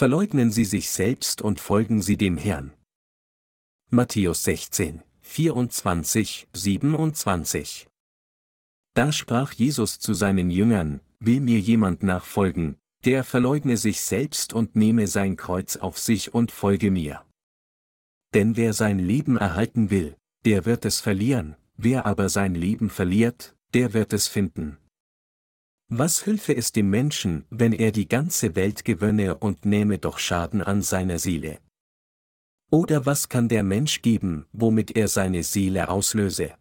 verleugnen sie sich selbst und folgen sie dem Herrn. Matthäus 16, 24, 27 Da sprach Jesus zu seinen Jüngern, will mir jemand nachfolgen, der verleugne sich selbst und nehme sein Kreuz auf sich und folge mir. Denn wer sein Leben erhalten will, der wird es verlieren, wer aber sein Leben verliert, der wird es finden. Was hülfe es dem Menschen, wenn er die ganze Welt gewönne und nehme doch Schaden an seiner Seele? Oder was kann der Mensch geben, womit er seine Seele auslöse?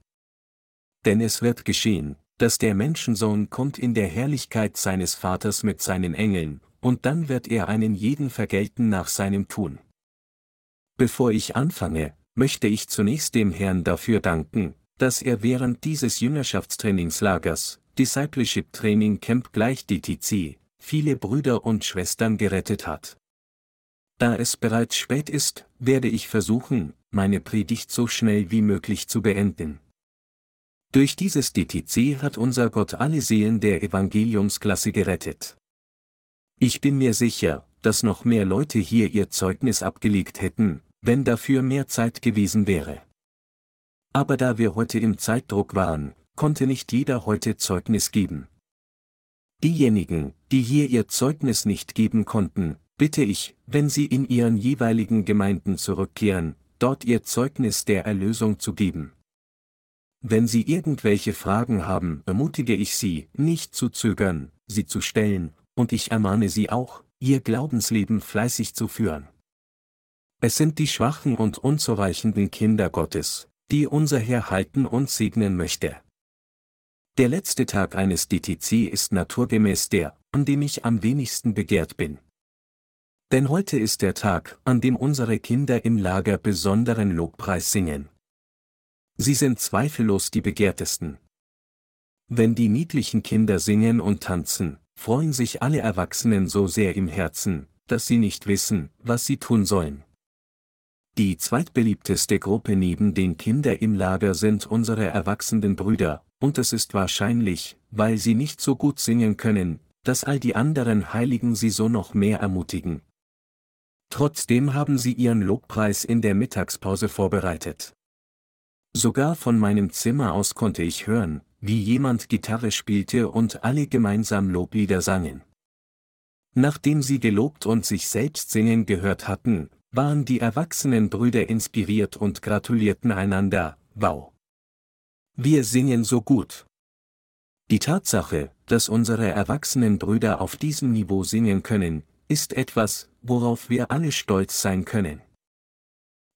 Denn es wird geschehen, dass der Menschensohn kommt in der Herrlichkeit seines Vaters mit seinen Engeln, und dann wird er einen jeden vergelten nach seinem Tun. Bevor ich anfange, möchte ich zunächst dem Herrn dafür danken, dass er während dieses Jüngerschaftstrainingslagers, Discipleship Training Camp gleich DTC, viele Brüder und Schwestern gerettet hat. Da es bereits spät ist, werde ich versuchen, meine Predigt so schnell wie möglich zu beenden. Durch dieses DTC hat unser Gott alle Seelen der Evangeliumsklasse gerettet. Ich bin mir sicher, dass noch mehr Leute hier ihr Zeugnis abgelegt hätten, wenn dafür mehr Zeit gewesen wäre. Aber da wir heute im Zeitdruck waren, konnte nicht jeder heute Zeugnis geben. Diejenigen, die hier ihr Zeugnis nicht geben konnten, bitte ich, wenn sie in ihren jeweiligen Gemeinden zurückkehren, dort ihr Zeugnis der Erlösung zu geben. Wenn Sie irgendwelche Fragen haben, ermutige ich Sie, nicht zu zögern, sie zu stellen, und ich ermahne Sie auch, Ihr Glaubensleben fleißig zu führen. Es sind die schwachen und unzureichenden Kinder Gottes, die unser Herr halten und segnen möchte. Der letzte Tag eines DTC ist naturgemäß der, an dem ich am wenigsten begehrt bin. Denn heute ist der Tag, an dem unsere Kinder im Lager besonderen Lobpreis singen. Sie sind zweifellos die begehrtesten. Wenn die niedlichen Kinder singen und tanzen, freuen sich alle Erwachsenen so sehr im Herzen, dass sie nicht wissen, was sie tun sollen. Die zweitbeliebteste Gruppe neben den Kindern im Lager sind unsere erwachsenen Brüder, und es ist wahrscheinlich, weil sie nicht so gut singen können, dass all die anderen Heiligen sie so noch mehr ermutigen. Trotzdem haben sie ihren Lobpreis in der Mittagspause vorbereitet. Sogar von meinem Zimmer aus konnte ich hören, wie jemand Gitarre spielte und alle gemeinsam Loblieder sangen. Nachdem sie gelobt und sich selbst singen gehört hatten, waren die erwachsenen Brüder inspiriert und gratulierten einander, wow. Wir singen so gut. Die Tatsache, dass unsere erwachsenen Brüder auf diesem Niveau singen können, ist etwas, worauf wir alle stolz sein können.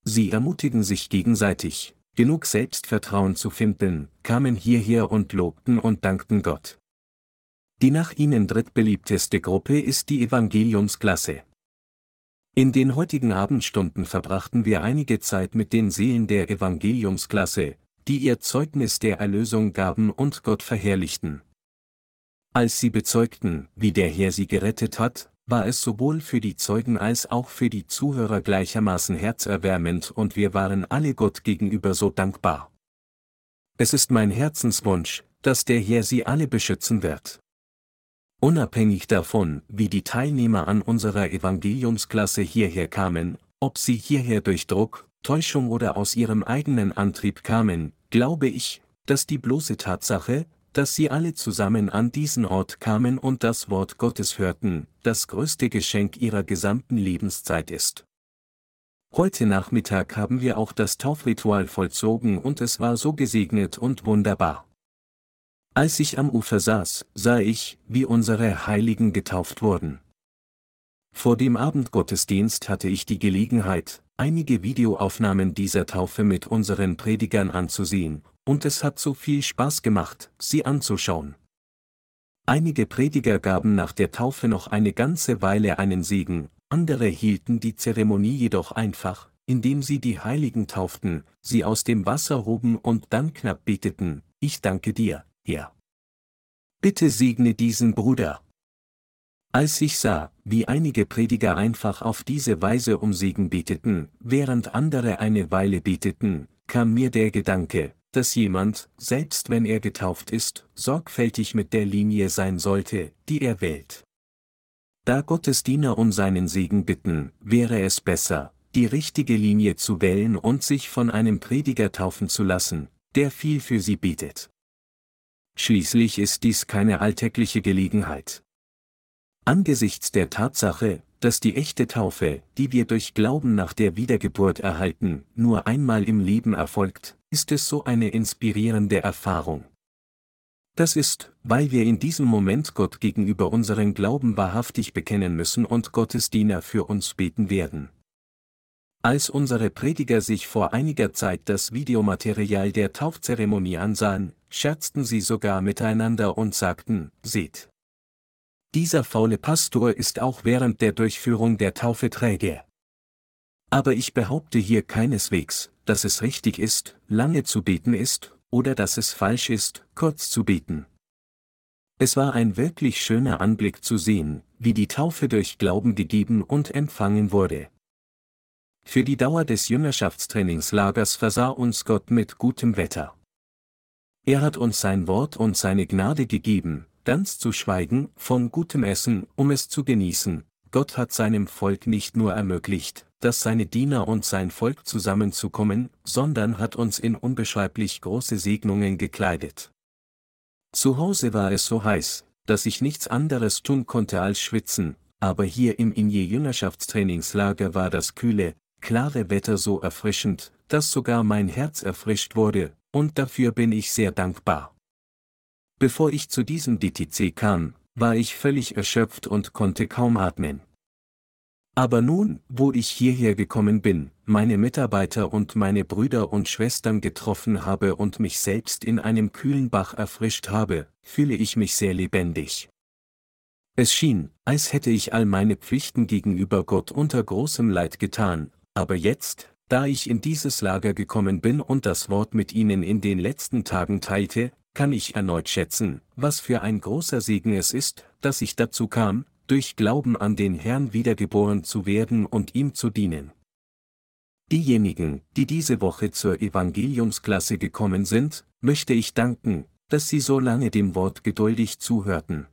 Sie ermutigen sich gegenseitig, genug Selbstvertrauen zu finden, kamen hierher und lobten und dankten Gott. Die nach ihnen drittbeliebteste Gruppe ist die Evangeliumsklasse. In den heutigen Abendstunden verbrachten wir einige Zeit mit den Seelen der Evangeliumsklasse, die ihr Zeugnis der Erlösung gaben und Gott verherrlichten. Als sie bezeugten, wie der Herr sie gerettet hat, war es sowohl für die Zeugen als auch für die Zuhörer gleichermaßen herzerwärmend und wir waren alle Gott gegenüber so dankbar. Es ist mein Herzenswunsch, dass der Herr sie alle beschützen wird. Unabhängig davon, wie die Teilnehmer an unserer Evangeliumsklasse hierher kamen, ob sie hierher durch Druck, Täuschung oder aus ihrem eigenen Antrieb kamen, glaube ich, dass die bloße Tatsache, dass sie alle zusammen an diesen Ort kamen und das Wort Gottes hörten, das größte Geschenk ihrer gesamten Lebenszeit ist. Heute Nachmittag haben wir auch das Taufritual vollzogen und es war so gesegnet und wunderbar. Als ich am Ufer saß, sah ich, wie unsere Heiligen getauft wurden. Vor dem Abendgottesdienst hatte ich die Gelegenheit, einige Videoaufnahmen dieser Taufe mit unseren Predigern anzusehen, und es hat so viel Spaß gemacht, sie anzuschauen. Einige Prediger gaben nach der Taufe noch eine ganze Weile einen Segen, andere hielten die Zeremonie jedoch einfach, indem sie die Heiligen tauften, sie aus dem Wasser hoben und dann knapp beteten, ich danke dir, Herr. Bitte segne diesen Bruder. Als ich sah, wie einige Prediger einfach auf diese Weise um Segen beteten, während andere eine Weile beteten, kam mir der Gedanke, dass jemand, selbst wenn er getauft ist, sorgfältig mit der Linie sein sollte, die er wählt. Da Gottes Diener um seinen Segen bitten, wäre es besser, die richtige Linie zu wählen und sich von einem Prediger taufen zu lassen, der viel für sie bietet. Schließlich ist dies keine alltägliche Gelegenheit. Angesichts der Tatsache, dass die echte Taufe, die wir durch Glauben nach der Wiedergeburt erhalten, nur einmal im Leben erfolgt, ist es so eine inspirierende Erfahrung. Das ist, weil wir in diesem Moment Gott gegenüber unseren Glauben wahrhaftig bekennen müssen und Gottes Diener für uns beten werden. Als unsere Prediger sich vor einiger Zeit das Videomaterial der Taufzeremonie ansahen, scherzten sie sogar miteinander und sagten, seht. Dieser faule Pastor ist auch während der Durchführung der Taufe träge. Aber ich behaupte hier keineswegs, dass es richtig ist, lange zu beten ist, oder dass es falsch ist, kurz zu beten. Es war ein wirklich schöner Anblick zu sehen, wie die Taufe durch Glauben gegeben und empfangen wurde. Für die Dauer des Jüngerschaftstrainingslagers versah uns Gott mit gutem Wetter. Er hat uns sein Wort und seine Gnade gegeben, ganz zu schweigen von gutem Essen, um es zu genießen. Gott hat seinem Volk nicht nur ermöglicht, dass seine Diener und sein Volk zusammenzukommen, sondern hat uns in unbeschreiblich große Segnungen gekleidet. Zu Hause war es so heiß, dass ich nichts anderes tun konnte als schwitzen, aber hier im Inje Jüngerschaftstrainingslager war das kühle, klare Wetter so erfrischend, dass sogar mein Herz erfrischt wurde, und dafür bin ich sehr dankbar. Bevor ich zu diesem DTC kam, war ich völlig erschöpft und konnte kaum atmen. Aber nun, wo ich hierher gekommen bin, meine Mitarbeiter und meine Brüder und Schwestern getroffen habe und mich selbst in einem kühlen Bach erfrischt habe, fühle ich mich sehr lebendig. Es schien, als hätte ich all meine Pflichten gegenüber Gott unter großem Leid getan, aber jetzt, da ich in dieses Lager gekommen bin und das Wort mit Ihnen in den letzten Tagen teilte, kann ich erneut schätzen, was für ein großer Segen es ist, dass ich dazu kam, durch Glauben an den Herrn wiedergeboren zu werden und ihm zu dienen. Diejenigen, die diese Woche zur Evangeliumsklasse gekommen sind, möchte ich danken, dass sie so lange dem Wort geduldig zuhörten.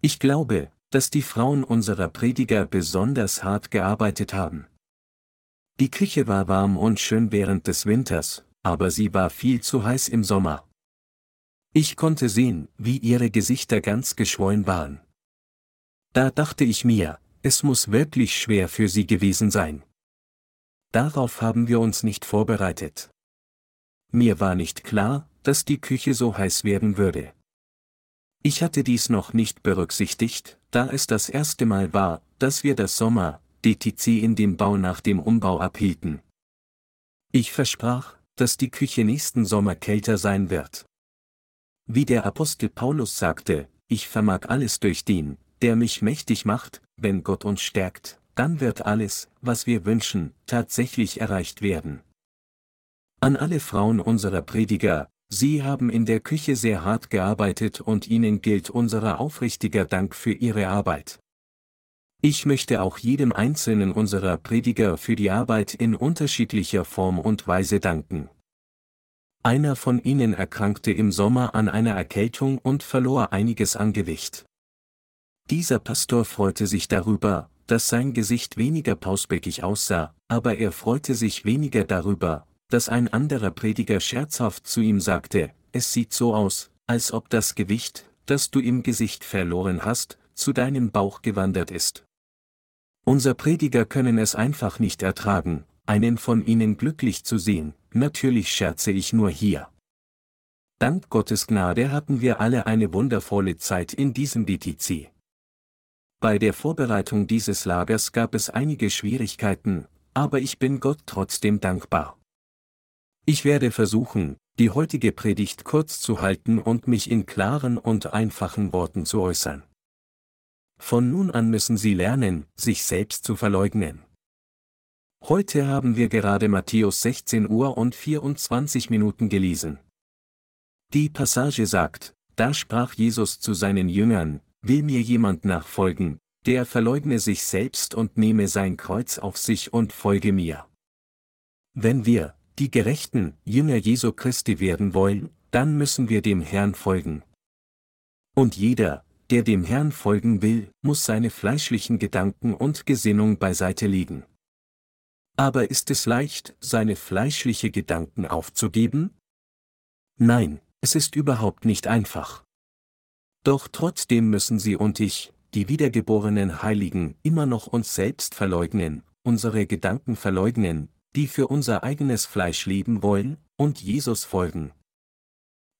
Ich glaube, dass die Frauen unserer Prediger besonders hart gearbeitet haben. Die Küche war warm und schön während des Winters, aber sie war viel zu heiß im Sommer. Ich konnte sehen, wie ihre Gesichter ganz geschwollen waren. Da dachte ich mir, es muss wirklich schwer für sie gewesen sein. Darauf haben wir uns nicht vorbereitet. Mir war nicht klar, dass die Küche so heiß werden würde. Ich hatte dies noch nicht berücksichtigt, da es das erste Mal war, dass wir das Sommer, DTC in dem Bau nach dem Umbau abhielten. Ich versprach, dass die Küche nächsten Sommer kälter sein wird. Wie der Apostel Paulus sagte, ich vermag alles durch den, der mich mächtig macht, wenn Gott uns stärkt, dann wird alles, was wir wünschen, tatsächlich erreicht werden. An alle Frauen unserer Prediger, Sie haben in der Küche sehr hart gearbeitet und Ihnen gilt unser aufrichtiger Dank für Ihre Arbeit. Ich möchte auch jedem einzelnen unserer Prediger für die Arbeit in unterschiedlicher Form und Weise danken. Einer von ihnen erkrankte im Sommer an einer Erkältung und verlor einiges an Gewicht. Dieser Pastor freute sich darüber, dass sein Gesicht weniger pausbäckig aussah, aber er freute sich weniger darüber, dass ein anderer Prediger scherzhaft zu ihm sagte, es sieht so aus, als ob das Gewicht, das du im Gesicht verloren hast, zu deinem Bauch gewandert ist. Unser Prediger können es einfach nicht ertragen, einen von ihnen glücklich zu sehen, natürlich scherze ich nur hier. Dank Gottes Gnade hatten wir alle eine wundervolle Zeit in diesem DTC. Bei der Vorbereitung dieses Lagers gab es einige Schwierigkeiten, aber ich bin Gott trotzdem dankbar. Ich werde versuchen, die heutige Predigt kurz zu halten und mich in klaren und einfachen Worten zu äußern. Von nun an müssen Sie lernen, sich selbst zu verleugnen. Heute haben wir gerade Matthäus 16 Uhr und 24 Minuten gelesen. Die Passage sagt, da sprach Jesus zu seinen Jüngern, Will mir jemand nachfolgen, der verleugne sich selbst und nehme sein Kreuz auf sich und folge mir. Wenn wir, die gerechten Jünger Jesu Christi werden wollen, dann müssen wir dem Herrn folgen. Und jeder, der dem Herrn folgen will, muss seine fleischlichen Gedanken und Gesinnung beiseite legen. Aber ist es leicht, seine fleischliche Gedanken aufzugeben? Nein, es ist überhaupt nicht einfach. Doch trotzdem müssen Sie und ich, die wiedergeborenen Heiligen, immer noch uns selbst verleugnen, unsere Gedanken verleugnen, die für unser eigenes Fleisch leben wollen, und Jesus folgen.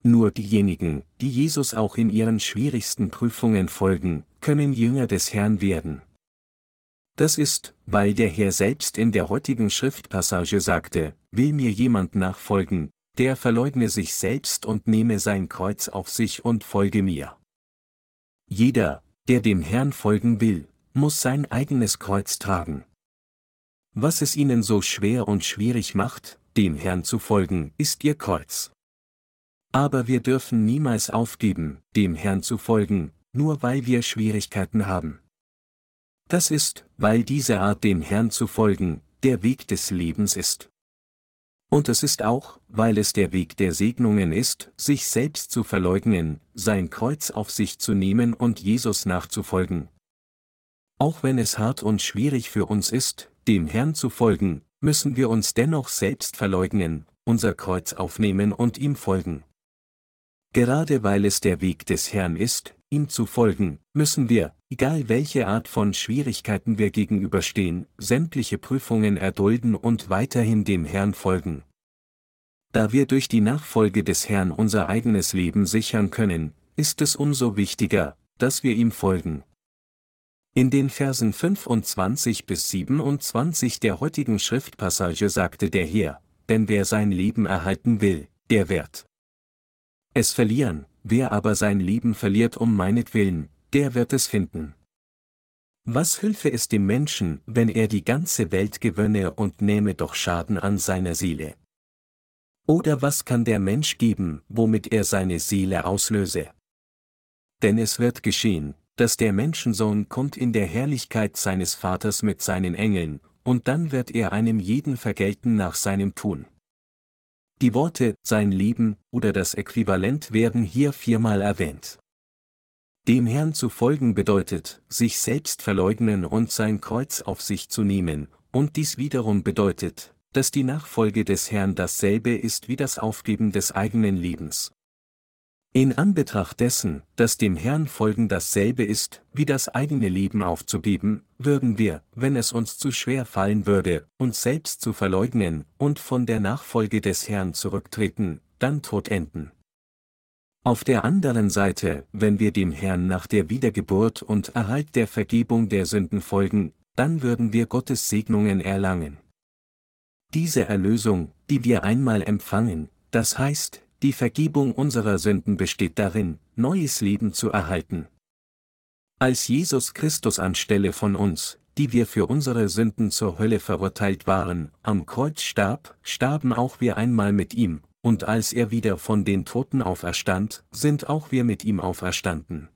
Nur diejenigen, die Jesus auch in ihren schwierigsten Prüfungen folgen, können Jünger des Herrn werden. Das ist, weil der Herr selbst in der heutigen Schriftpassage sagte, will mir jemand nachfolgen, der verleugne sich selbst und nehme sein Kreuz auf sich und folge mir. Jeder, der dem Herrn folgen will, muss sein eigenes Kreuz tragen. Was es ihnen so schwer und schwierig macht, dem Herrn zu folgen, ist ihr Kreuz. Aber wir dürfen niemals aufgeben, dem Herrn zu folgen, nur weil wir Schwierigkeiten haben. Das ist, weil diese Art dem Herrn zu folgen, der Weg des Lebens ist. Und es ist auch, weil es der Weg der Segnungen ist, sich selbst zu verleugnen, sein Kreuz auf sich zu nehmen und Jesus nachzufolgen. Auch wenn es hart und schwierig für uns ist, dem Herrn zu folgen, müssen wir uns dennoch selbst verleugnen, unser Kreuz aufnehmen und ihm folgen. Gerade weil es der Weg des Herrn ist, ihm zu folgen, müssen wir, egal welche Art von Schwierigkeiten wir gegenüberstehen, sämtliche Prüfungen erdulden und weiterhin dem Herrn folgen. Da wir durch die Nachfolge des Herrn unser eigenes Leben sichern können, ist es umso wichtiger, dass wir ihm folgen. In den Versen 25 bis 27 der heutigen Schriftpassage sagte der Herr, denn wer sein Leben erhalten will, der wird es verlieren, wer aber sein Leben verliert um meinetwillen, der wird es finden. Was hülfe es dem Menschen, wenn er die ganze Welt gewönne und nehme doch Schaden an seiner Seele? Oder was kann der Mensch geben, womit er seine Seele auslöse? Denn es wird geschehen, dass der Menschensohn kommt in der Herrlichkeit seines Vaters mit seinen Engeln, und dann wird er einem jeden vergelten nach seinem Tun. Die Worte sein Leben oder das Äquivalent werden hier viermal erwähnt. Dem Herrn zu folgen bedeutet, sich selbst verleugnen und sein Kreuz auf sich zu nehmen, und dies wiederum bedeutet, dass die Nachfolge des Herrn dasselbe ist wie das Aufgeben des eigenen Lebens. In Anbetracht dessen, dass dem Herrn folgen dasselbe ist, wie das eigene Leben aufzugeben, würden wir, wenn es uns zu schwer fallen würde, uns selbst zu verleugnen und von der Nachfolge des Herrn zurücktreten, dann tot enden. Auf der anderen Seite, wenn wir dem Herrn nach der Wiedergeburt und Erhalt der Vergebung der Sünden folgen, dann würden wir Gottes Segnungen erlangen. Diese Erlösung, die wir einmal empfangen, das heißt, die Vergebung unserer Sünden besteht darin, neues Leben zu erhalten. Als Jesus Christus anstelle von uns, die wir für unsere Sünden zur Hölle verurteilt waren, am Kreuz starb, starben auch wir einmal mit ihm, und als er wieder von den Toten auferstand, sind auch wir mit ihm auferstanden.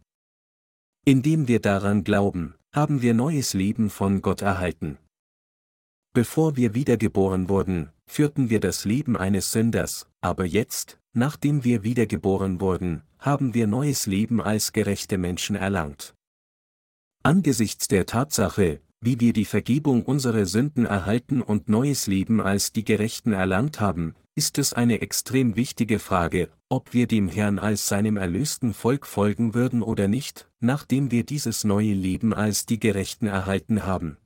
Indem wir daran glauben, haben wir neues Leben von Gott erhalten. Bevor wir wiedergeboren wurden, führten wir das Leben eines Sünders, aber jetzt, nachdem wir wiedergeboren wurden, haben wir neues Leben als gerechte Menschen erlangt. Angesichts der Tatsache, wie wir die Vergebung unserer Sünden erhalten und neues Leben als die Gerechten erlangt haben, ist es eine extrem wichtige Frage, ob wir dem Herrn als seinem erlösten Volk folgen würden oder nicht, nachdem wir dieses neue Leben als die Gerechten erhalten haben.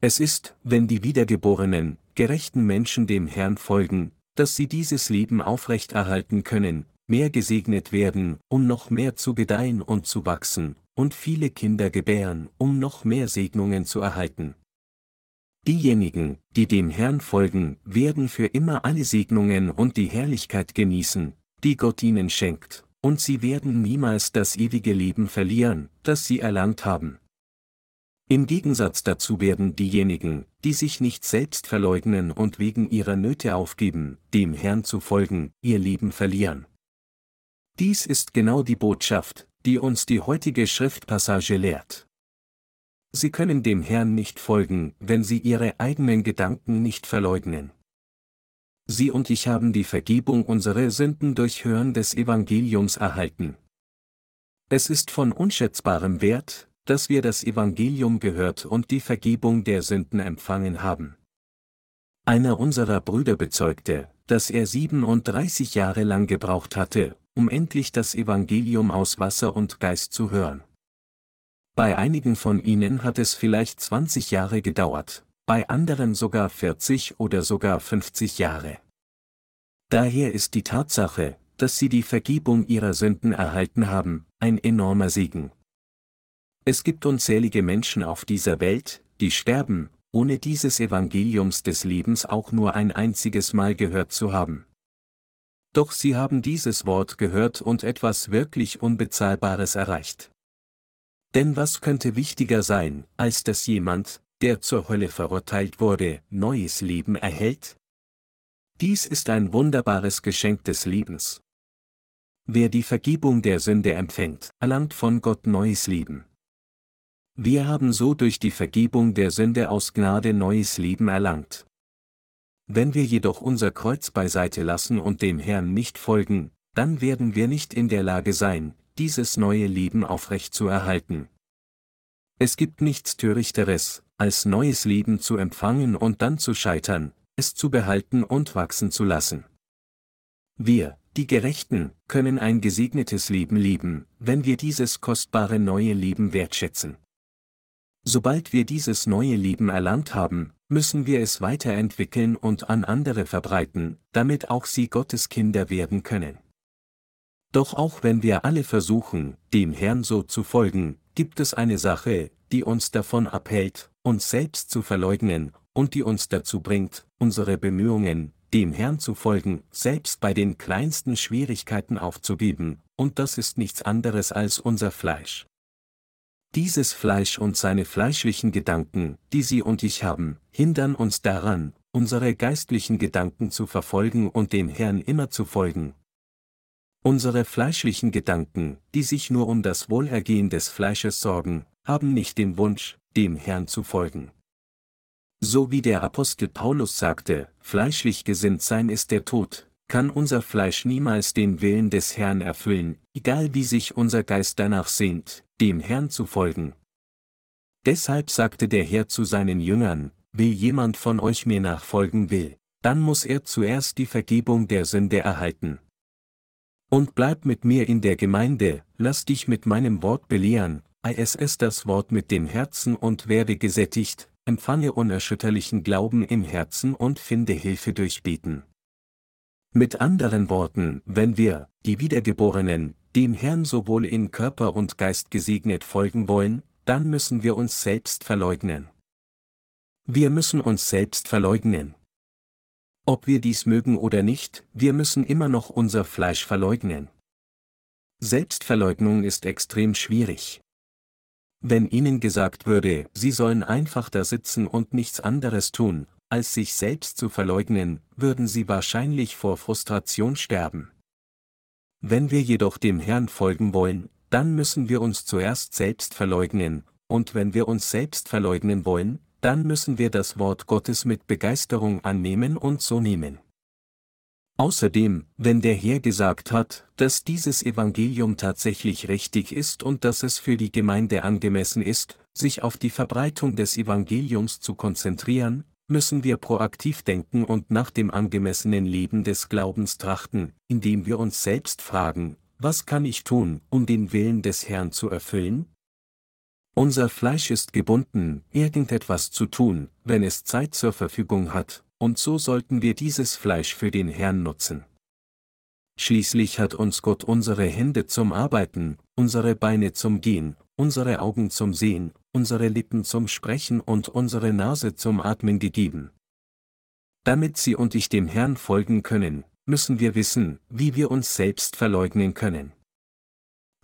Es ist, wenn die wiedergeborenen, gerechten Menschen dem Herrn folgen, dass sie dieses Leben aufrechterhalten können, mehr gesegnet werden, um noch mehr zu gedeihen und zu wachsen, und viele Kinder gebären, um noch mehr Segnungen zu erhalten. Diejenigen, die dem Herrn folgen, werden für immer alle Segnungen und die Herrlichkeit genießen, die Gott ihnen schenkt, und sie werden niemals das ewige Leben verlieren, das sie erlangt haben. Im Gegensatz dazu werden diejenigen, die sich nicht selbst verleugnen und wegen ihrer Nöte aufgeben, dem Herrn zu folgen, ihr Leben verlieren. Dies ist genau die Botschaft, die uns die heutige Schriftpassage lehrt. Sie können dem Herrn nicht folgen, wenn sie ihre eigenen Gedanken nicht verleugnen. Sie und ich haben die Vergebung unserer Sünden durch Hören des Evangeliums erhalten. Es ist von unschätzbarem Wert, dass wir das Evangelium gehört und die Vergebung der Sünden empfangen haben. Einer unserer Brüder bezeugte, dass er 37 Jahre lang gebraucht hatte, um endlich das Evangelium aus Wasser und Geist zu hören. Bei einigen von ihnen hat es vielleicht 20 Jahre gedauert, bei anderen sogar 40 oder sogar 50 Jahre. Daher ist die Tatsache, dass sie die Vergebung ihrer Sünden erhalten haben, ein enormer Segen. Es gibt unzählige Menschen auf dieser Welt, die sterben, ohne dieses Evangeliums des Lebens auch nur ein einziges Mal gehört zu haben. Doch sie haben dieses Wort gehört und etwas wirklich Unbezahlbares erreicht. Denn was könnte wichtiger sein, als dass jemand, der zur Hölle verurteilt wurde, neues Leben erhält? Dies ist ein wunderbares Geschenk des Lebens. Wer die Vergebung der Sünde empfängt, erlangt von Gott neues Leben. Wir haben so durch die Vergebung der Sünde aus Gnade neues Leben erlangt. Wenn wir jedoch unser Kreuz beiseite lassen und dem Herrn nicht folgen, dann werden wir nicht in der Lage sein, dieses neue Leben aufrecht zu erhalten. Es gibt nichts Törichteres, als neues Leben zu empfangen und dann zu scheitern, es zu behalten und wachsen zu lassen. Wir, die Gerechten, können ein gesegnetes Leben leben, wenn wir dieses kostbare neue Leben wertschätzen. Sobald wir dieses neue Leben erlangt haben, müssen wir es weiterentwickeln und an andere verbreiten, damit auch sie Gottes Kinder werden können. Doch auch wenn wir alle versuchen, dem Herrn so zu folgen, gibt es eine Sache, die uns davon abhält, uns selbst zu verleugnen, und die uns dazu bringt, unsere Bemühungen, dem Herrn zu folgen, selbst bei den kleinsten Schwierigkeiten aufzugeben, und das ist nichts anderes als unser Fleisch. Dieses Fleisch und seine fleischlichen Gedanken, die Sie und ich haben, hindern uns daran, unsere geistlichen Gedanken zu verfolgen und dem Herrn immer zu folgen. Unsere fleischlichen Gedanken, die sich nur um das Wohlergehen des Fleisches sorgen, haben nicht den Wunsch, dem Herrn zu folgen. So wie der Apostel Paulus sagte, fleischlich gesinnt sein ist der Tod, kann unser Fleisch niemals den Willen des Herrn erfüllen, egal wie sich unser Geist danach sehnt, dem Herrn zu folgen. Deshalb sagte der Herr zu seinen Jüngern, will jemand von euch mir nachfolgen will, dann muss er zuerst die Vergebung der Sünde erhalten. Und bleib mit mir in der Gemeinde, lass dich mit meinem Wort belehren, ISS das Wort mit dem Herzen und werde gesättigt, empfange unerschütterlichen Glauben im Herzen und finde Hilfe durch Beten. Mit anderen Worten, wenn wir, die Wiedergeborenen, dem Herrn sowohl in Körper und Geist gesegnet folgen wollen, dann müssen wir uns selbst verleugnen. Wir müssen uns selbst verleugnen. Ob wir dies mögen oder nicht, wir müssen immer noch unser Fleisch verleugnen. Selbstverleugnung ist extrem schwierig. Wenn ihnen gesagt würde, sie sollen einfach da sitzen und nichts anderes tun, als sich selbst zu verleugnen, würden sie wahrscheinlich vor Frustration sterben. Wenn wir jedoch dem Herrn folgen wollen, dann müssen wir uns zuerst selbst verleugnen, und wenn wir uns selbst verleugnen wollen, dann müssen wir das Wort Gottes mit Begeisterung annehmen und so nehmen. Außerdem, wenn der Herr gesagt hat, dass dieses Evangelium tatsächlich richtig ist und dass es für die Gemeinde angemessen ist, sich auf die Verbreitung des Evangeliums zu konzentrieren, müssen wir proaktiv denken und nach dem angemessenen Leben des Glaubens trachten, indem wir uns selbst fragen, was kann ich tun, um den Willen des Herrn zu erfüllen? Unser Fleisch ist gebunden, irgendetwas zu tun, wenn es Zeit zur Verfügung hat, und so sollten wir dieses Fleisch für den Herrn nutzen. Schließlich hat uns Gott unsere Hände zum Arbeiten, unsere Beine zum Gehen, unsere Augen zum Sehen, unsere Lippen zum Sprechen und unsere Nase zum Atmen gegeben. Damit Sie und ich dem Herrn folgen können, müssen wir wissen, wie wir uns selbst verleugnen können.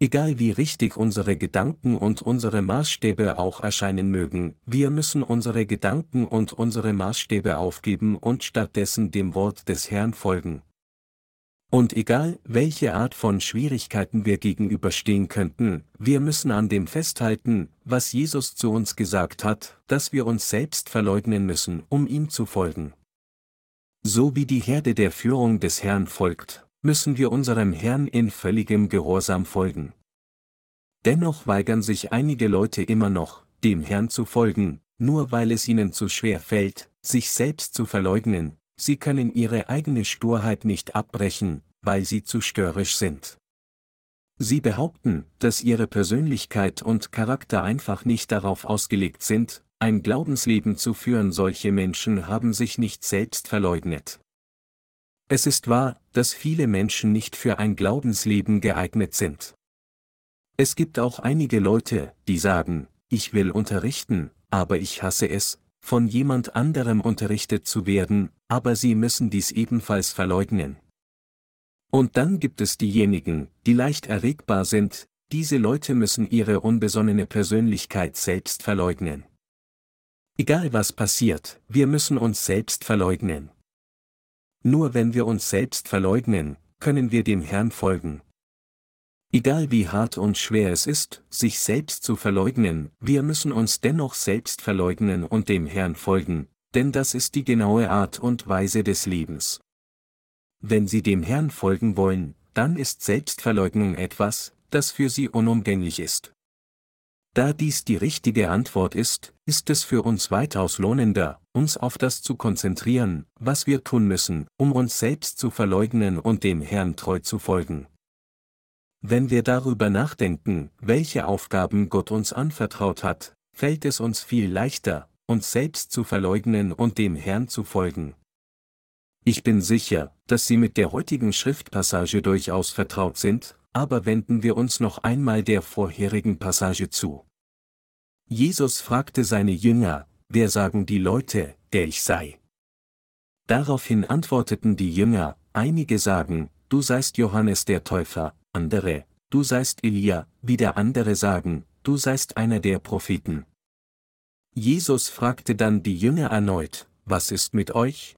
Egal wie richtig unsere Gedanken und unsere Maßstäbe auch erscheinen mögen, wir müssen unsere Gedanken und unsere Maßstäbe aufgeben und stattdessen dem Wort des Herrn folgen. Und egal, welche Art von Schwierigkeiten wir gegenüberstehen könnten, wir müssen an dem festhalten, was Jesus zu uns gesagt hat, dass wir uns selbst verleugnen müssen, um ihm zu folgen. So wie die Herde der Führung des Herrn folgt, müssen wir unserem Herrn in völligem Gehorsam folgen. dennoch weigern sich einige Leute immer noch, dem Herrn zu folgen, nur weil es ihnen zu schwer fällt, sich selbst zu verleugnen, sie können ihre eigene Sturheit nicht abbrechen, weil sie zu störrisch sind. Sie behaupten, dass ihre Persönlichkeit und Charakter einfach nicht darauf ausgelegt sind, ein Glaubensleben zu führen. Solche Menschen haben sich nicht selbst verleugnet. Es ist wahr, dass viele Menschen nicht für ein Glaubensleben geeignet sind. Es gibt auch einige Leute, die sagen, ich will unterrichten, aber ich hasse es, von jemand anderem unterrichtet zu werden, aber sie müssen dies ebenfalls verleugnen. Und dann gibt es diejenigen, die leicht erregbar sind, diese Leute müssen ihre unbesonnene Persönlichkeit selbst verleugnen. Egal was passiert, wir müssen uns selbst verleugnen. Nur wenn wir uns selbst verleugnen, können wir dem Herrn folgen. Egal wie hart und schwer es ist, sich selbst zu verleugnen, wir müssen uns dennoch selbst verleugnen und dem Herrn folgen, denn das ist die genaue Art und Weise des Lebens. Wenn Sie dem Herrn folgen wollen, dann ist Selbstverleugnung etwas, das für Sie unumgänglich ist. Da dies die richtige Antwort ist, ist es für uns weitaus lohnender, uns auf das zu konzentrieren, was wir tun müssen, um uns selbst zu verleugnen und dem Herrn treu zu folgen. Wenn wir darüber nachdenken, welche Aufgaben Gott uns anvertraut hat, fällt es uns viel leichter, uns selbst zu verleugnen und dem Herrn zu folgen. Ich bin sicher, dass Sie mit der heutigen Schriftpassage durchaus vertraut sind, aber wenden wir uns noch einmal der vorherigen Passage zu. Jesus fragte seine Jünger, wer sagen die Leute, der ich sei? Daraufhin antworteten die Jünger, einige sagen, du seist Johannes der Täufer, andere, du seist Elia, wieder andere sagen, du seist einer der Propheten. Jesus fragte dann die Jünger erneut, was ist mit euch?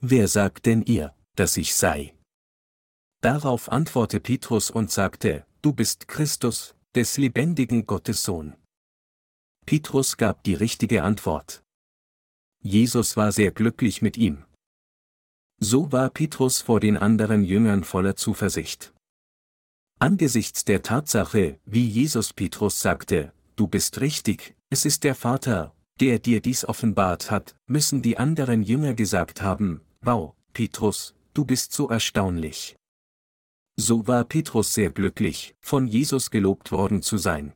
Wer sagt denn ihr, dass ich sei? Darauf antwortete Petrus und sagte, du bist Christus, des lebendigen Gottes Sohn. Petrus gab die richtige Antwort. Jesus war sehr glücklich mit ihm. So war Petrus vor den anderen Jüngern voller Zuversicht. Angesichts der Tatsache, wie Jesus Petrus sagte, du bist richtig, es ist der Vater, der dir dies offenbart hat, müssen die anderen Jünger gesagt haben, wow, Petrus, du bist so erstaunlich. So war Petrus sehr glücklich, von Jesus gelobt worden zu sein.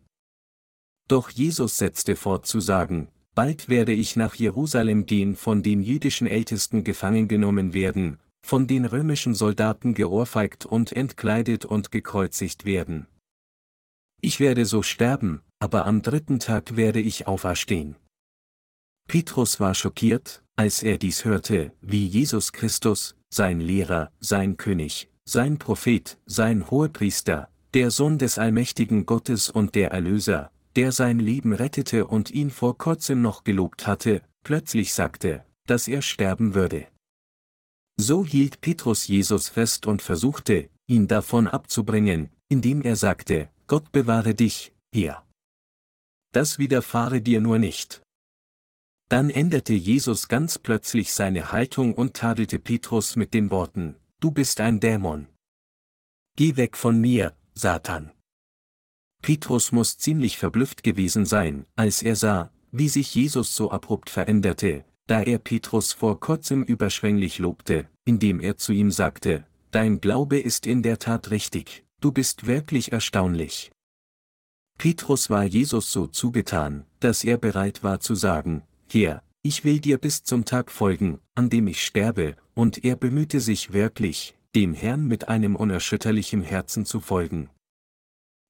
Doch Jesus setzte fort zu sagen, bald werde ich nach Jerusalem gehen, von den jüdischen Ältesten gefangen genommen werden, von den römischen Soldaten geohrfeigt und entkleidet und gekreuzigt werden. Ich werde so sterben, aber am dritten Tag werde ich auferstehen. Petrus war schockiert, als er dies hörte, wie Jesus Christus, sein Lehrer, sein König, sein Prophet, sein Hohepriester, der Sohn des allmächtigen Gottes und der Erlöser, der sein Leben rettete und ihn vor kurzem noch gelobt hatte, plötzlich sagte, dass er sterben würde. So hielt Petrus Jesus fest und versuchte, ihn davon abzubringen, indem er sagte, Gott bewahre dich, hier. Das widerfahre dir nur nicht. Dann änderte Jesus ganz plötzlich seine Haltung und tadelte Petrus mit den Worten, Du bist ein Dämon. Geh weg von mir, Satan. Petrus muss ziemlich verblüfft gewesen sein, als er sah, wie sich Jesus so abrupt veränderte, da er Petrus vor kurzem überschwänglich lobte, indem er zu ihm sagte, Dein Glaube ist in der Tat richtig, du bist wirklich erstaunlich. Petrus war Jesus so zugetan, dass er bereit war zu sagen, Herr, ich will dir bis zum Tag folgen, an dem ich sterbe, und er bemühte sich wirklich, dem Herrn mit einem unerschütterlichen Herzen zu folgen.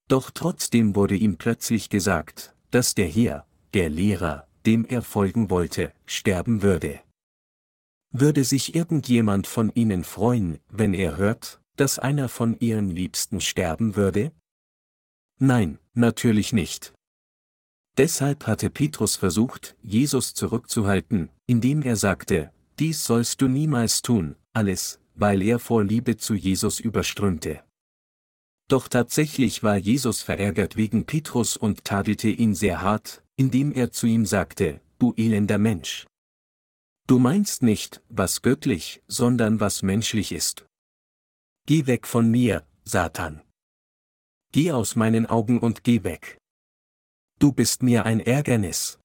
Doch trotzdem wurde ihm plötzlich gesagt, dass der Herr, der Lehrer, dem er folgen wollte, sterben würde. Würde sich irgendjemand von Ihnen freuen, wenn er hört, dass einer von Ihren Liebsten sterben würde? Nein, natürlich nicht. Deshalb hatte Petrus versucht, Jesus zurückzuhalten, indem er sagte, dies sollst du niemals tun, alles, weil er vor Liebe zu Jesus überströmte. Doch tatsächlich war Jesus verärgert wegen Petrus und tadelte ihn sehr hart, indem er zu ihm sagte, du elender Mensch. Du meinst nicht, was göttlich, sondern was menschlich ist. Geh weg von mir, Satan. Geh aus meinen Augen und geh weg. Du bist mir ein Ärgernis.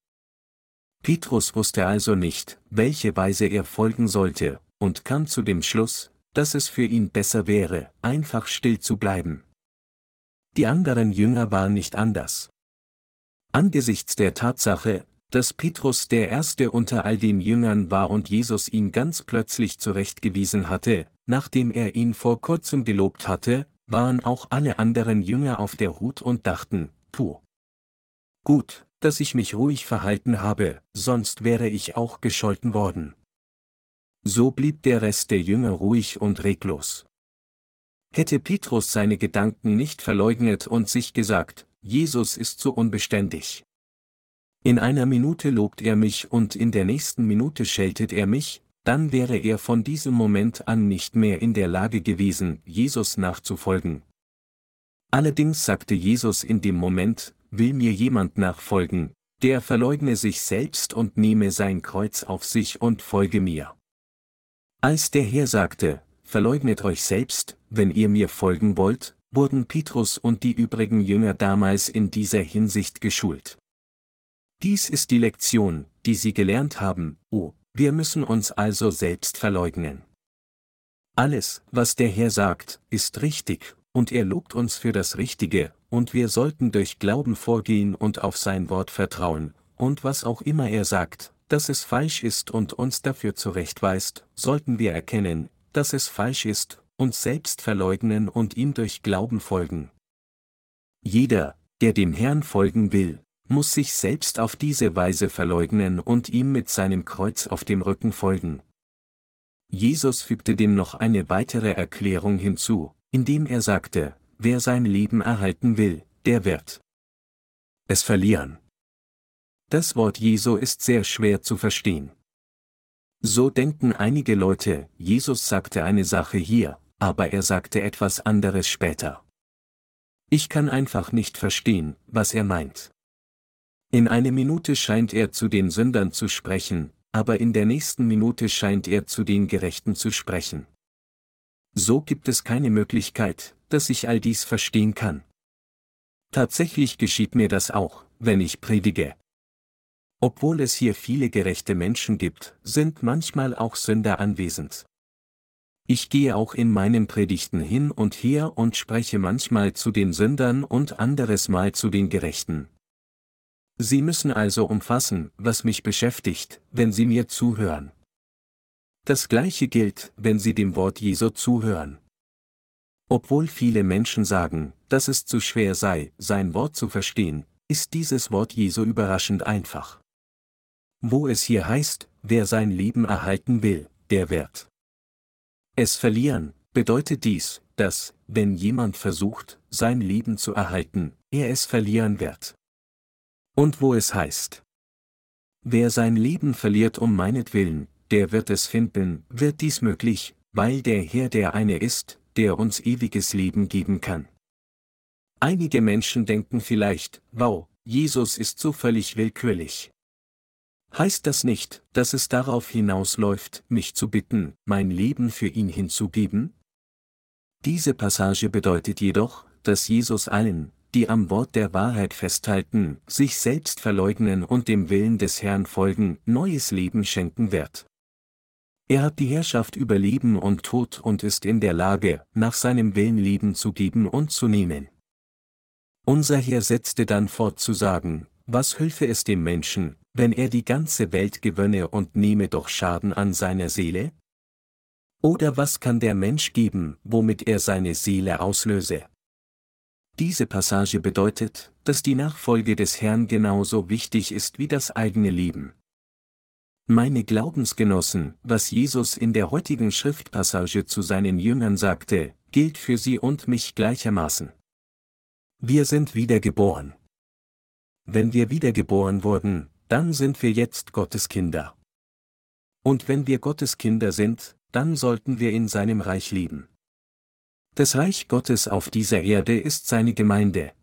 Petrus wusste also nicht, welche Weise er folgen sollte, und kam zu dem Schluss, dass es für ihn besser wäre, einfach still zu bleiben. Die anderen Jünger waren nicht anders. Angesichts der Tatsache, dass Petrus der erste unter all den Jüngern war und Jesus ihn ganz plötzlich zurechtgewiesen hatte, nachdem er ihn vor kurzem gelobt hatte, waren auch alle anderen Jünger auf der Hut und dachten, puh. Gut, dass ich mich ruhig verhalten habe, sonst wäre ich auch gescholten worden. So blieb der Rest der Jünger ruhig und reglos. Hätte Petrus seine Gedanken nicht verleugnet und sich gesagt, Jesus ist so unbeständig. In einer Minute lobt er mich und in der nächsten Minute scheltet er mich, dann wäre er von diesem Moment an nicht mehr in der Lage gewesen, Jesus nachzufolgen. Allerdings sagte Jesus in dem Moment, will mir jemand nachfolgen, der verleugne sich selbst und nehme sein Kreuz auf sich und folge mir. Als der Herr sagte, verleugnet euch selbst, wenn ihr mir folgen wollt, wurden Petrus und die übrigen Jünger damals in dieser Hinsicht geschult. Dies ist die Lektion, die sie gelernt haben, oh, wir müssen uns also selbst verleugnen. Alles, was der Herr sagt, ist richtig, und er lobt uns für das Richtige, und wir sollten durch Glauben vorgehen und auf sein Wort vertrauen, und was auch immer er sagt, dass es falsch ist und uns dafür zurechtweist, sollten wir erkennen, dass es falsch ist, uns selbst verleugnen und ihm durch Glauben folgen. Jeder, der dem Herrn folgen will, muss sich selbst auf diese Weise verleugnen und ihm mit seinem Kreuz auf dem Rücken folgen. Jesus fügte dem noch eine weitere Erklärung hinzu, indem er sagte, wer sein Leben erhalten will, der wird es verlieren. Das Wort Jesu ist sehr schwer zu verstehen. So denken einige Leute, Jesus sagte eine Sache hier, aber er sagte etwas anderes später. Ich kann einfach nicht verstehen, was er meint. In einer Minute scheint er zu den Sündern zu sprechen, aber in der nächsten Minute scheint er zu den Gerechten zu sprechen. So gibt es keine Möglichkeit, dass ich all dies verstehen kann. Tatsächlich geschieht mir das auch, wenn ich predige. Obwohl es hier viele gerechte Menschen gibt, sind manchmal auch Sünder anwesend. Ich gehe auch in meinen Predigten hin und her und spreche manchmal zu den Sündern und anderes Mal zu den Gerechten. Sie müssen also umfassen, was mich beschäftigt, wenn Sie mir zuhören. Das gleiche gilt, wenn Sie dem Wort Jesu zuhören. Obwohl viele Menschen sagen, dass es zu schwer sei, sein Wort zu verstehen, ist dieses Wort Jesu überraschend einfach. Wo es hier heißt, wer sein Leben erhalten will, der wird es verlieren, bedeutet dies, dass, wenn jemand versucht, sein Leben zu erhalten, er es verlieren wird. Und wo es heißt, wer sein Leben verliert um meinetwillen, der wird es finden, wird dies möglich, weil der Herr der eine ist, der uns ewiges Leben geben kann. Einige Menschen denken vielleicht, wow, Jesus ist so völlig willkürlich. Heißt das nicht, dass es darauf hinausläuft, mich zu bitten, mein Leben für ihn hinzugeben? Diese Passage bedeutet jedoch, dass Jesus allen, die am Wort der Wahrheit festhalten, sich selbst verleugnen und dem Willen des Herrn folgen, neues Leben schenken wird. Er hat die Herrschaft über Leben und Tod und ist in der Lage, nach seinem Willen Leben zu geben und zu nehmen. Unser Herr setzte dann fort zu sagen, was hülfe es dem Menschen, wenn er die ganze Welt gewönne und nehme doch Schaden an seiner Seele? Oder was kann der Mensch geben, womit er seine Seele auslöse? Diese Passage bedeutet, dass die Nachfolge des Herrn genauso wichtig ist wie das eigene Leben. Meine Glaubensgenossen, was Jesus in der heutigen Schriftpassage zu seinen Jüngern sagte, gilt für sie und mich gleichermaßen. Wir sind wiedergeboren. Wenn wir wiedergeboren wurden, dann sind wir jetzt Gottes Kinder. Und wenn wir Gottes Kinder sind, dann sollten wir in seinem Reich leben. Das Reich Gottes auf dieser Erde ist seine Gemeinde.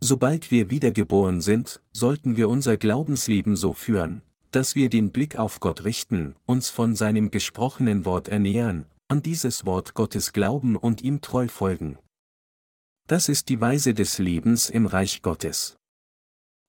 Sobald wir wiedergeboren sind, sollten wir unser Glaubensleben so führen, dass wir den Blick auf Gott richten, uns von seinem gesprochenen Wort ernähren, an dieses Wort Gottes glauben und ihm treu folgen. das ist die Weise des Lebens im Reich Gottes.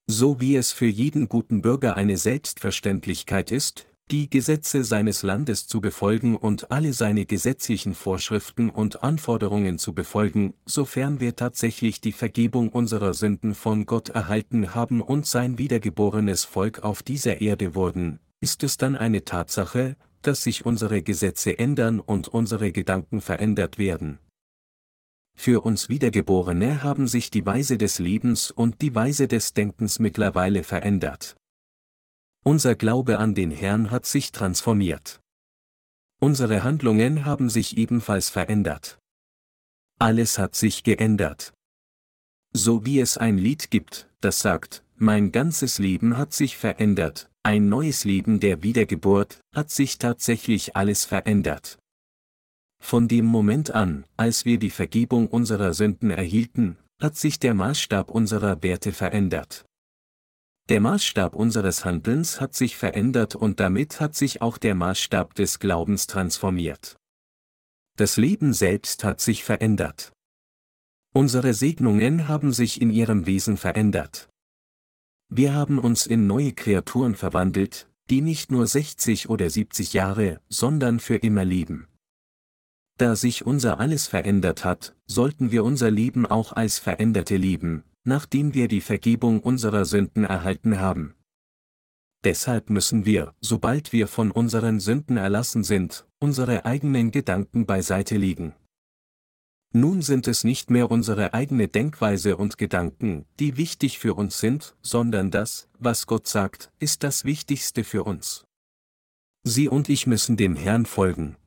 So wie es für jeden guten Bürger eine Selbstverständlichkeit ist, die Gesetze seines Landes zu befolgen und alle seine gesetzlichen Vorschriften und Anforderungen zu befolgen, sofern wir tatsächlich die Vergebung unserer Sünden von Gott erhalten haben und sein wiedergeborenes Volk auf dieser Erde wurden, ist es dann eine Tatsache, dass sich unsere Gesetze ändern und unsere Gedanken verändert werden. Für uns Wiedergeborene haben sich die Weise des Lebens und die Weise des Denkens mittlerweile verändert. Unser Glaube an den Herrn hat sich transformiert. Unsere Handlungen haben sich ebenfalls verändert. Alles hat sich geändert. So wie es ein Lied gibt, das sagt, mein ganzes Leben hat sich verändert, ein neues Leben der Wiedergeburt, hat sich tatsächlich alles verändert. Von dem Moment an, als wir die Vergebung unserer Sünden erhielten, hat sich der Maßstab unserer Werte verändert. Der Maßstab unseres Handelns hat sich verändert und damit hat sich auch der Maßstab des Glaubens transformiert. Das Leben selbst hat sich verändert. Unsere Segnungen haben sich in ihrem Wesen verändert. Wir haben uns in neue Kreaturen verwandelt, die nicht nur 60 oder 70 Jahre, sondern für immer leben. Da sich unser alles verändert hat, sollten wir unser Leben auch als Veränderte leben, nachdem wir die Vergebung unserer Sünden erhalten haben. Deshalb müssen wir, sobald wir von unseren Sünden erlassen sind, unsere eigenen Gedanken beiseite legen. Nun sind es nicht mehr unsere eigene Denkweise und Gedanken, die wichtig für uns sind, sondern das, was Gott sagt, ist das Wichtigste für uns. Sie und ich müssen dem Herrn folgen.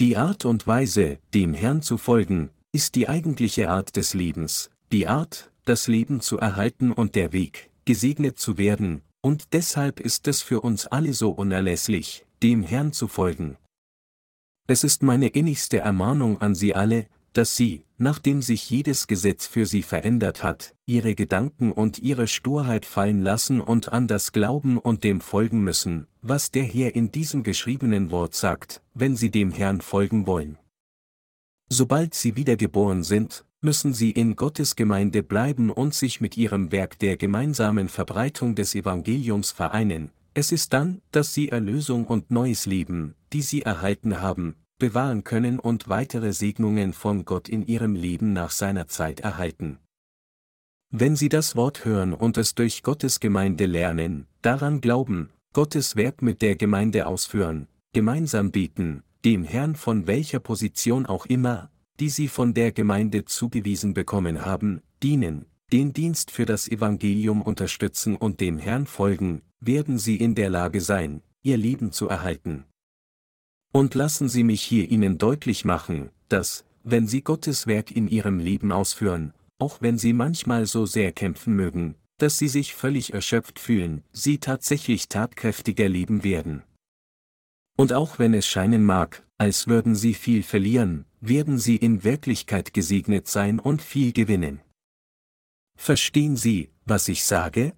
Die Art und Weise, dem Herrn zu folgen, ist die eigentliche Art des Lebens, die Art, das Leben zu erhalten und der Weg, gesegnet zu werden, und deshalb ist es für uns alle so unerlässlich, dem Herrn zu folgen. Es ist meine innigste Ermahnung an Sie alle, dass Sie, nachdem sich jedes Gesetz für Sie verändert hat, Ihre Gedanken und Ihre Sturheit fallen lassen und an das Glauben und dem folgen müssen, was der Herr in diesem geschriebenen Wort sagt, wenn Sie dem Herrn folgen wollen. Sobald Sie wiedergeboren sind, müssen sie in Gottes Gemeinde bleiben und sich mit ihrem Werk der gemeinsamen Verbreitung des Evangeliums vereinen, es ist dann, dass sie Erlösung und neues Leben, die sie erhalten haben, bewahren können und weitere Segnungen von Gott in ihrem Leben nach seiner Zeit erhalten. Wenn sie das Wort hören und es durch Gottes Gemeinde lernen, daran glauben, Gottes Werk mit der Gemeinde ausführen, gemeinsam beten, dem Herrn von welcher Position auch immer, die sie von der Gemeinde zugewiesen bekommen haben, dienen, den Dienst für das Evangelium unterstützen und dem Herrn folgen, werden sie in der Lage sein, ihr Leben zu erhalten. Und lassen Sie mich hier Ihnen deutlich machen, dass, wenn Sie Gottes Werk in Ihrem Leben ausführen, auch wenn Sie manchmal so sehr kämpfen mögen, dass Sie sich völlig erschöpft fühlen, Sie tatsächlich tatkräftiger leben werden. Und auch wenn es scheinen mag, als würden Sie viel verlieren, werden Sie in Wirklichkeit gesegnet sein und viel gewinnen. Verstehen Sie, was ich sage?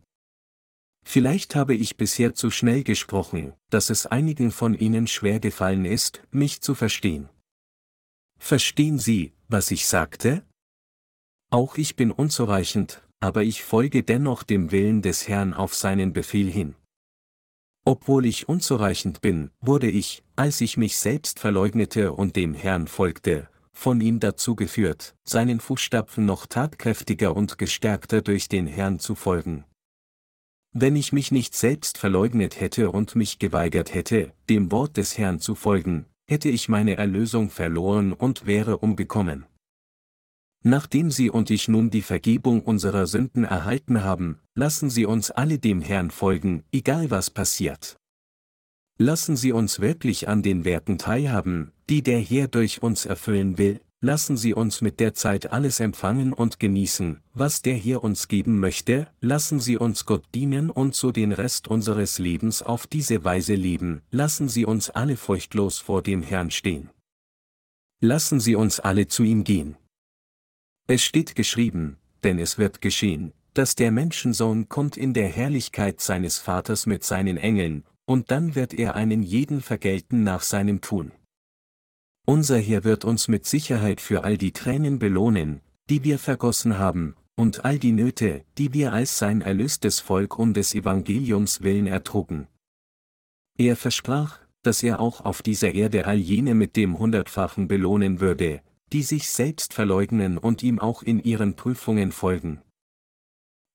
Vielleicht habe ich bisher zu schnell gesprochen, dass es einigen von Ihnen schwer gefallen ist, mich zu verstehen. Verstehen Sie, was ich sagte? Auch ich bin unzureichend, aber ich folge dennoch dem Willen des Herrn auf seinen Befehl hin. Obwohl ich unzureichend bin, wurde ich, als ich mich selbst verleugnete und dem Herrn folgte, von ihm dazu geführt, seinen Fußstapfen noch tatkräftiger und gestärkter durch den Herrn zu folgen. Wenn ich mich nicht selbst verleugnet hätte und mich geweigert hätte, dem Wort des Herrn zu folgen, hätte ich meine Erlösung verloren und wäre umgekommen. Nachdem Sie und ich nun die Vergebung unserer Sünden erhalten haben, lassen Sie uns alle dem Herrn folgen, egal was passiert. Lassen Sie uns wirklich an den Werken teilhaben, die der Herr durch uns erfüllen will, lassen Sie uns mit der Zeit alles empfangen und genießen, was der Herr uns geben möchte, lassen Sie uns Gott dienen und so den Rest unseres Lebens auf diese Weise leben, lassen Sie uns alle furchtlos vor dem Herrn stehen. Lassen Sie uns alle zu ihm gehen. Es steht geschrieben, denn es wird geschehen, dass der Menschensohn kommt in der Herrlichkeit seines Vaters mit seinen Engeln, und dann wird er einen jeden vergelten nach seinem Tun. Unser Herr wird uns mit Sicherheit für all die Tränen belohnen, die wir vergossen haben, und all die Nöte, die wir als sein erlöstes Volk um des Evangeliums willen ertrugen. Er versprach, dass er auch auf dieser Erde all jene mit dem Hundertfachen belohnen würde, die sich selbst verleugnen und ihm auch in ihren Prüfungen folgen.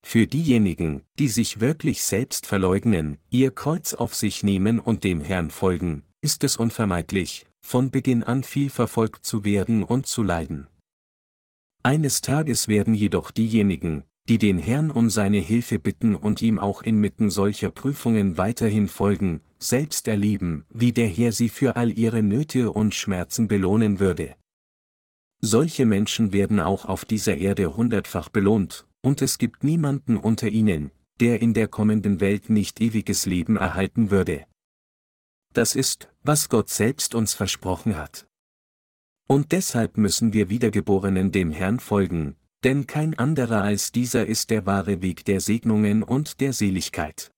Für diejenigen, die sich wirklich selbst verleugnen, ihr Kreuz auf sich nehmen und dem Herrn folgen, ist es unvermeidlich, von Beginn an viel verfolgt zu werden und zu leiden. Eines Tages werden jedoch diejenigen, die den Herrn um seine Hilfe bitten und ihm auch inmitten solcher Prüfungen weiterhin folgen, selbst erleben, wie der Herr sie für all ihre Nöte und Schmerzen belohnen würde. Solche Menschen werden auch auf dieser Erde hundertfach belohnt, und es gibt niemanden unter ihnen, der in der kommenden Welt nicht ewiges Leben erhalten würde. Das ist, was Gott selbst uns versprochen hat. Und deshalb müssen wir Wiedergeborenen dem Herrn folgen, denn kein anderer als dieser ist der wahre Weg der Segnungen und der Seligkeit.